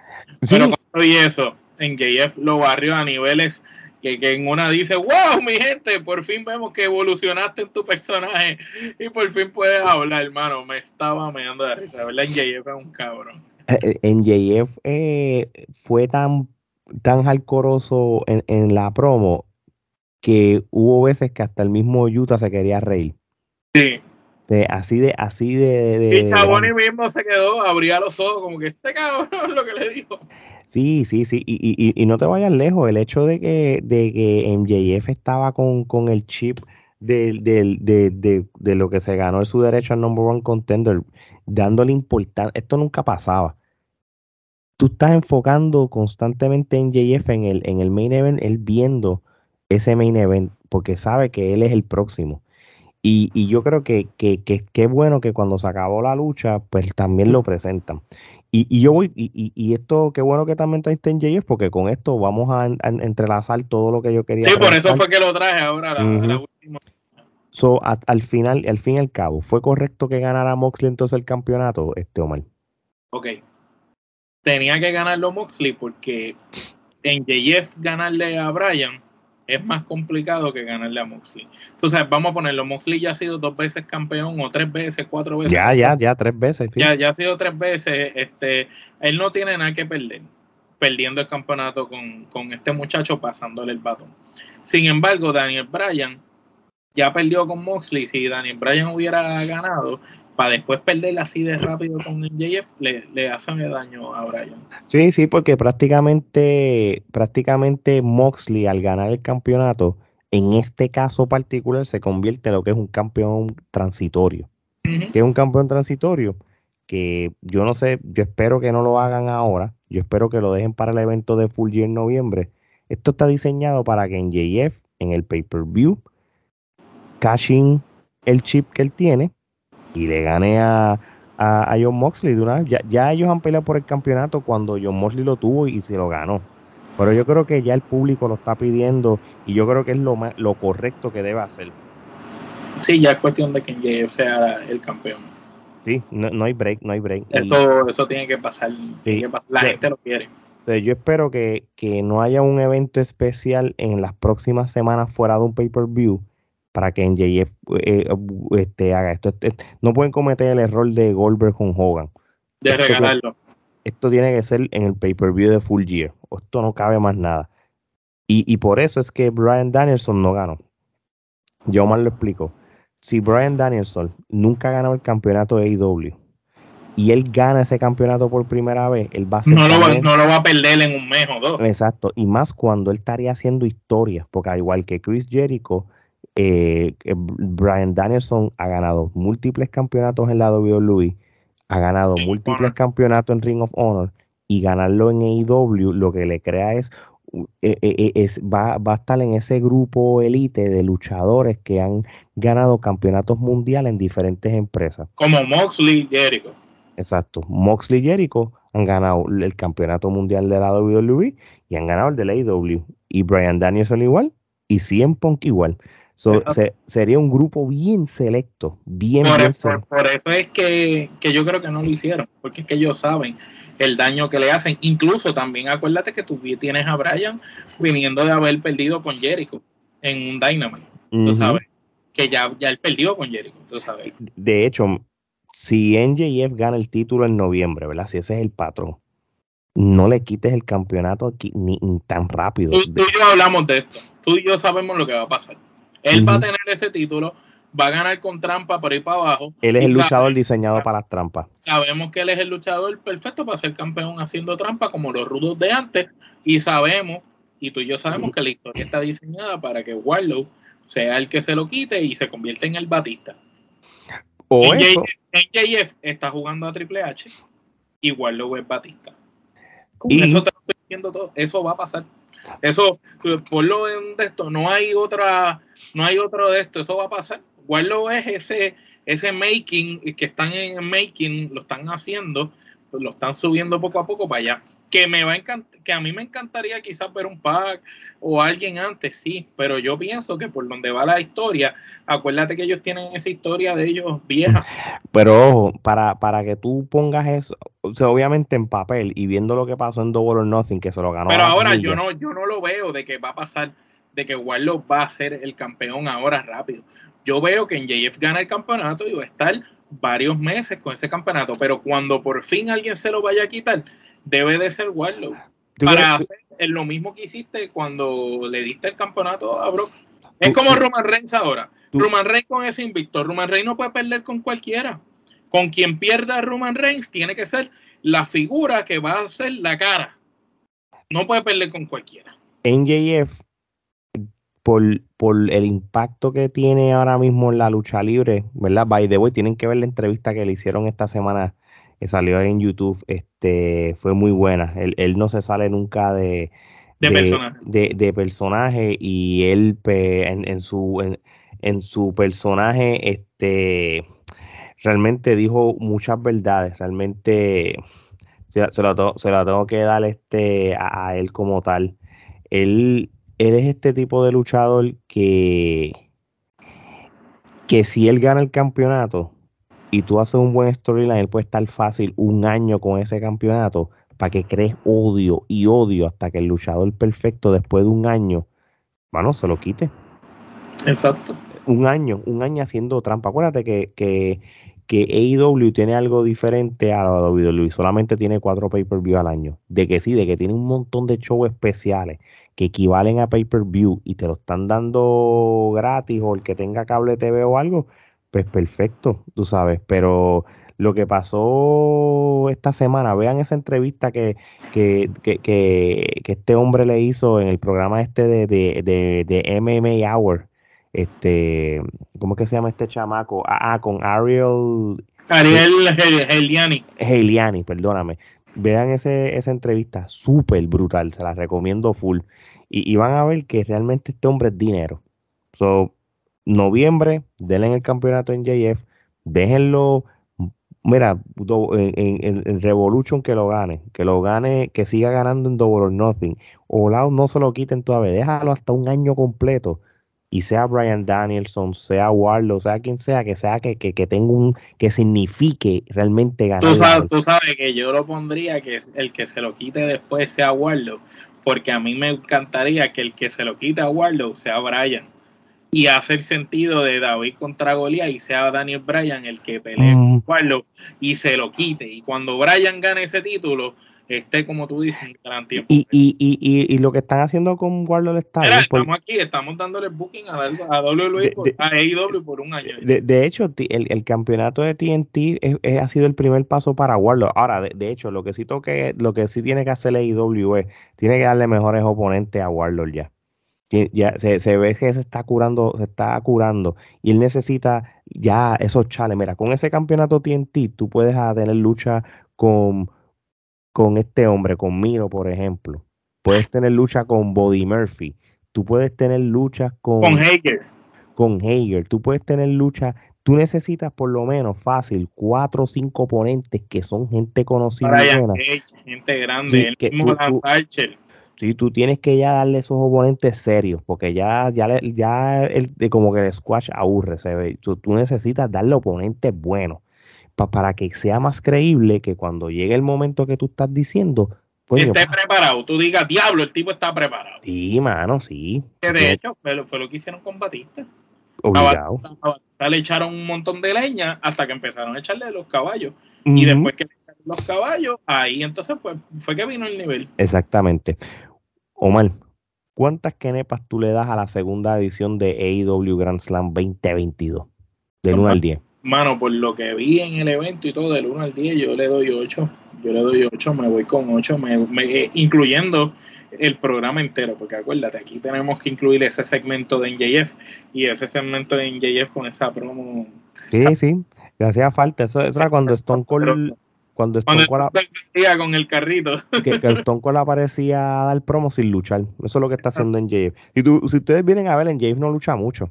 Pero cuando vi eso, en JF lo barrió a niveles que, que, en una dice, wow, mi gente, por fin vemos que evolucionaste en tu personaje y por fin puedes hablar, hermano. Me estaba meando de risa, ¿verdad? En JF es un cabrón. Eh, en JF eh, fue tan, tan alcoroso en, en la promo que hubo veces que hasta el mismo Utah se quería reír. Sí. así de, así de. y Chaboni mismo se quedó, abría los ojos, como que este cabrón lo que le dijo. Sí, sí, sí. Y, y, y no te vayas lejos. El hecho de que, de que MJF estaba con, con el chip de, de, de, de, lo que se ganó su derecho al number one contender, dándole importancia. Esto nunca pasaba. Tú estás enfocando constantemente en JF en el, en el main event, él viendo ese main event, porque sabe que él es el próximo. Y, y yo creo que qué que, que, bueno que cuando se acabó la lucha, pues también lo presentan. Y, y yo voy, y, y, esto, qué bueno que también está en JF, porque con esto vamos a, entrelazar todo lo que yo quería. Sí, por eso fue que lo traje ahora, la, última. So, al final, al fin y al cabo, ¿fue correcto que ganara Moxley entonces el campeonato, este Omar? Ok. Tenía que ganarlo Moxley porque en JF ganarle a Brian es más complicado que ganarle a Moxley. Entonces, vamos a ponerlo, Moxley ya ha sido dos veces campeón o tres veces, cuatro veces. Ya, ya, ya, tres veces. Ya, ya ha sido tres veces. Este, él no tiene nada que perder, perdiendo el campeonato con, con este muchacho pasándole el batón. Sin embargo, Daniel Bryan ya perdió con Moxley. Si Daniel Bryan hubiera ganado, para después perder así de rápido con JF, le, le hacen el daño a Bryan. Sí, sí, porque prácticamente, prácticamente Moxley al ganar el campeonato, en este caso particular, se convierte en lo que es un campeón transitorio. que es un campeón transitorio? Que yo no sé, yo espero que no lo hagan ahora, yo espero que lo dejen para el evento de Full Year en noviembre. Esto está diseñado para que en JF, en el pay-per-view, cashing el chip que él tiene y le gane a, a, John Moxley de una vez. Ya, ellos han peleado por el campeonato cuando John Moxley lo tuvo y se lo ganó. Pero yo creo que ya el público lo está pidiendo y yo creo que es lo, lo correcto que debe hacer. Sí, ya es cuestión de que JF sea el campeón. Sí, no, hay break, no hay break. Eso, eso tiene que pasar. La gente lo quiere. Yo espero que, que no haya un evento especial en las próximas semanas fuera de un pay-per-view para que NJF eh, este, haga esto. No pueden cometer el error de Goldberg con Hogan. De regalarlo. Esto tiene que ser en el pay-per-view de Full Year. Esto no cabe más nada. Y, por eso es que Brian Danielson no ganó. Yo más lo explico. Si Brian Danielson nunca ha ganado el campeonato de AEW y él gana ese campeonato por primera vez, él va a ser no, lo va, no lo va a perder en un mes o dos. Exacto. Y más cuando él estaría haciendo historias, porque al igual que Chris Jericho, eh, Brian Danielson ha ganado múltiples campeonatos en la WWE, ha ganado múltiples campeonatos en Ring of Honor y ganarlo en AEW lo que le crea es, eh, eh, es va, va, a estar en ese grupo elite de luchadores que han ganado campeonatos mundiales en diferentes empresas. Como Moxley Jericho. Exacto. Moxley y Jericho han ganado el campeonato mundial de la WWE y han ganado el de la AEW. Y Brian Danielson igual y CM Punk igual sería un grupo bien selecto, bien, por, bien selecto. Por, eso es que, yo creo que no lo hicieron, porque es que ellos saben el daño que le hacen. Incluso también acuérdate que tú tienes a Brian viniendo de haber perdido con Jericho en un Dynamite, tú sabes, que ya, ya él perdió con Jericho, tú sabes. De hecho, si NJF gana el título en noviembre, ¿verdad? Si ese es el patrón, no le quites el campeonato aquí, ni, tan rápido. tú, y yo hablamos de esto, tú y yo sabemos lo que va a pasar. Él va a tener ese título, va a ganar con trampa por ir para abajo. Él es el luchador diseñado para las trampas. Sabemos que él es el luchador perfecto para ser campeón haciendo trampa como los rudos de antes. Y sabemos, y tú y yo sabemos que la historia está diseñada para que Warlow sea el que se lo quite y se convierta en el Batista. O en, JF está jugando a Triple H y Warlow es Batista. eso te lo estoy diciendo todo. Eso va a pasar. Eso, por lo de esto, no hay otra, no hay otro de esto, eso va a pasar. lo es ese, ese making que están en making, lo están haciendo, lo están subiendo poco a poco para allá. Que me va a que a mí me encantaría quizás ver un pack o alguien antes, sí, pero yo pienso que por donde va la historia, acuérdate que ellos tienen esa historia de ellos vieja. Pero ojo, para, para que tú pongas eso, o sea, obviamente en papel y viendo lo que pasó en Double or Nothing, que se lo ganó. Pero ahora yo no, yo no lo veo de que va a pasar, de que Warlock va a ser el campeón ahora rápido. Yo veo que en JF gana el campeonato y va a estar varios meses con ese campeonato, pero cuando por fin alguien se lo vaya a quitar, debe de ser Warlock. Para hacer lo mismo que hiciste cuando le diste el campeonato a Brock. Es como Roman Reigns ahora. Roman Reigns con ese invicto. Roman Reigns no puede perder con cualquiera. Con quien pierda Roman Reigns tiene que ser la figura que va a ser la cara. No puede perder con cualquiera. NJF, por, por el impacto que tiene ahora mismo en la lucha libre, ¿verdad? By the way, tienen que ver la entrevista que le hicieron esta semana que salió en YouTube, este, fue muy buena. Él, no se sale nunca de, de, personaje. y él en, su, en, su personaje este, realmente dijo muchas verdades, realmente se, se, lo, se tengo que dar este, a, él como tal. Él, él es este tipo de luchador que, que si él gana el campeonato, y tú haces un buen storyline, él puede estar fácil un año con ese campeonato para que crees odio y odio hasta que el luchador perfecto después de un año, bueno, se lo quite. Exacto. Un año, un año haciendo trampa. Acuérdate que, que, que AEW tiene algo diferente a la WWE, solamente tiene cuatro pay-per-view al año. De que sí, de que tiene un montón de shows especiales que equivalen a pay-per-view y te lo están dando gratis o el que tenga cable TV o algo, pues perfecto, tú sabes, pero lo que pasó esta semana, vean esa entrevista que, que, que, que, este hombre le hizo en el programa este de, de, de, MMA Hour, este, ¿cómo que se llama este chamaco? Ah, ah con Ariel... Ariel Heliani. Heliani, perdóname. Vean ese, esa entrevista, súper brutal, se la recomiendo full. Y, y, van a ver que realmente este hombre es dinero. So, noviembre, denle en el campeonato en JF, déjenlo, mira, en, Revolution que lo gane, que lo gane, que siga ganando en Double or Nothing. O no se lo quiten todavía, déjalo hasta un año completo. Y sea Brian Danielson, sea Warlock, sea quien sea, que sea que, que, tenga un, que signifique realmente ganar. Tú sabes, tú sabes que yo lo pondría que el que se lo quite después sea Warlock, porque a mí me encantaría que el que se lo quite a Warlock sea Brian y hacer sentido de David contra Goliat y sea Daniel Bryan el que pelee con Warlock y se lo quite. Y cuando Bryan gane ese título, esté como tú dices, en gran tiempo. Y, y, y, y, lo que están haciendo con Warlock está Estamos aquí, estamos dándole booking a, a WWE, a AEW por un año. De, hecho, el, el, campeonato de TNT ha sido el primer paso para Warlock. Ahora, de, hecho, lo que sí toque, lo que sí tiene que hacer AEW es, tiene que darle mejores oponentes a Warlock ya ya se, ve que se está curando, se está curando y él necesita ya esos chales. Mira, con ese campeonato TNT tú puedes tener lucha con, con este hombre, con Miro, por ejemplo. Puedes tener lucha con Body Murphy. Tú puedes tener lucha con... Con Hager. Con Hager. Tú puedes tener lucha... Tú necesitas por lo menos fácil cuatro o cinco oponentes que son gente conocida. gente grande. el mismo Sí, tú tienes que ya darle esos oponentes serios, porque ya, ya, ya el, como que el squash aburre, se ve. Tú, necesitas darle oponentes buenos para que sea más creíble que cuando llegue el momento que tú estás diciendo, pues esté preparado, tú digas, diablo, el tipo está preparado. Sí, mano, sí. Que de hecho fue lo, que hicieron con Batista. Obligado. le echaron un montón de leña hasta que empezaron a echarle los caballos. Y después que los caballos, ahí entonces pues, fue que vino el nivel. Exactamente. Omar, ¿cuántas kenepas tú le das a la segunda edición de AEW Grand Slam 2022? Del 1 al 10. Mano, por lo que vi en el evento y todo, del 1 al 10, yo le doy 8. Yo le doy 8, me voy con 8, eh, incluyendo el programa entero, porque acuérdate, aquí tenemos que incluir ese segmento de NJF y ese segmento de NJF con esa promo. Sí, sí, le hacía falta. Eso, eso era cuando Stone Cold cuando Stone Cold con el carrito. Que, Stone Cold aparecía a dar promo sin luchar. Eso es lo que está haciendo en JF. Si, si ustedes vienen a ver, en JF no lucha mucho.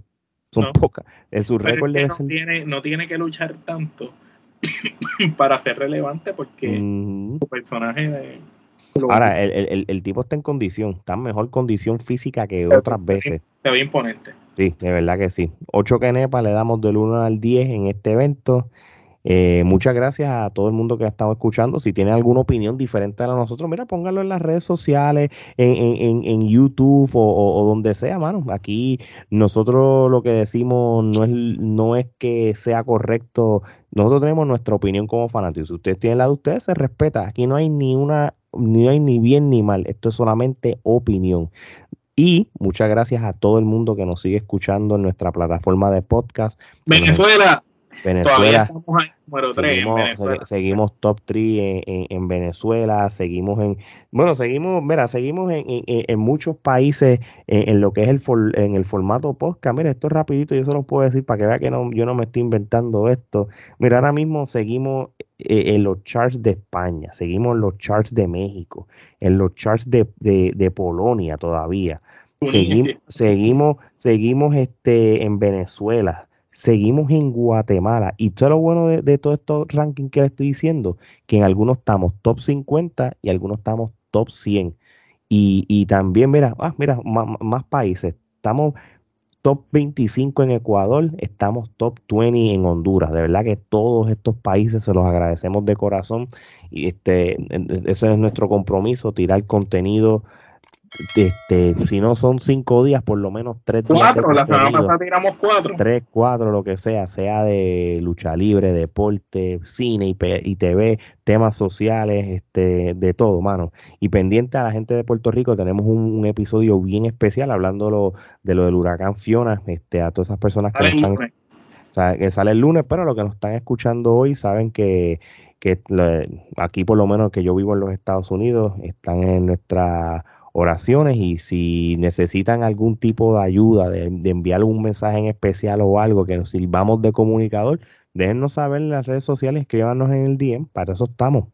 Son pocas. En su récord no, tiene, no tiene que luchar tanto para ser relevante porque su personaje Ahora, el, el, tipo está en condición, está en mejor condición física que otras veces. Se ve imponente. Sí, de verdad que sí. 8 Kenepa le damos del 1 al 10 en este evento. Eh, muchas gracias a todo el mundo que ha estado escuchando. Si tiene alguna opinión diferente a la nosotros, mira, póngalo en las redes sociales, en, en, YouTube o, donde sea, mano. Aquí nosotros lo que decimos no es, no es que sea correcto. Nosotros tenemos nuestra opinión como fanáticos. Si ustedes tienen la de ustedes, se respeta. Aquí no hay ni una, hay ni bien ni mal. Esto es solamente opinión. Y muchas gracias a todo el mundo que nos sigue escuchando en nuestra plataforma de podcast. Venezuela. Venezuela. seguimos, top 3 en, Venezuela, seguimos en, bueno, seguimos, mira, seguimos en, muchos países en, lo que es el en el formato podcast. Mira, esto es rapidito, yo se lo puedo decir para que vea que no, yo no me estoy inventando esto. Mira, ahora mismo seguimos eh, en los charts de España, seguimos en los charts de México, en los charts de, de, Polonia todavía. Seguimos, seguimos, seguimos este, en Venezuela, seguimos en Guatemala. Y todo lo bueno de, de todos estos rankings que le estoy diciendo, que en algunos estamos top 50 y algunos estamos top 100. Y, y también, mira, ah, mira, más, países. Estamos top 25 en Ecuador, estamos top 20 en Honduras. De verdad que todos estos países se los agradecemos de corazón. Y este, ese es nuestro compromiso, tirar contenido este, si no son cinco días, por lo menos tres días. Cuatro, la semana pasada tiramos cuatro. Tres, cuatro, lo que sea, sea de lucha libre, deporte, cine y, y TV, temas sociales, este, de todo, mano. Y pendiente a la gente de Puerto Rico, tenemos un, episodio bien especial hablando de lo del huracán Fiona, este, a todas esas personas que, están, que sale el lunes, pero los que nos están escuchando hoy saben que que aquí por lo menos que yo vivo en los Estados Unidos, están en nuestra oraciones y si necesitan algún tipo de ayuda, de, enviar un mensaje en especial o algo que nos sirvamos de comunicador, déjennos saber en las redes sociales, escríbanos en el DM, para eso estamos.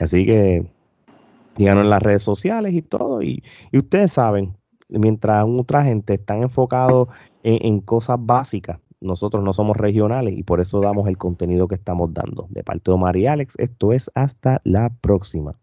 Así que díganos en las redes sociales y todo. Y, ustedes saben, mientras otra gente están enfocados en, en cosas básicas, nosotros no somos regionales y por eso damos el contenido que estamos dando. De parte de y Alex, esto es hasta la próxima.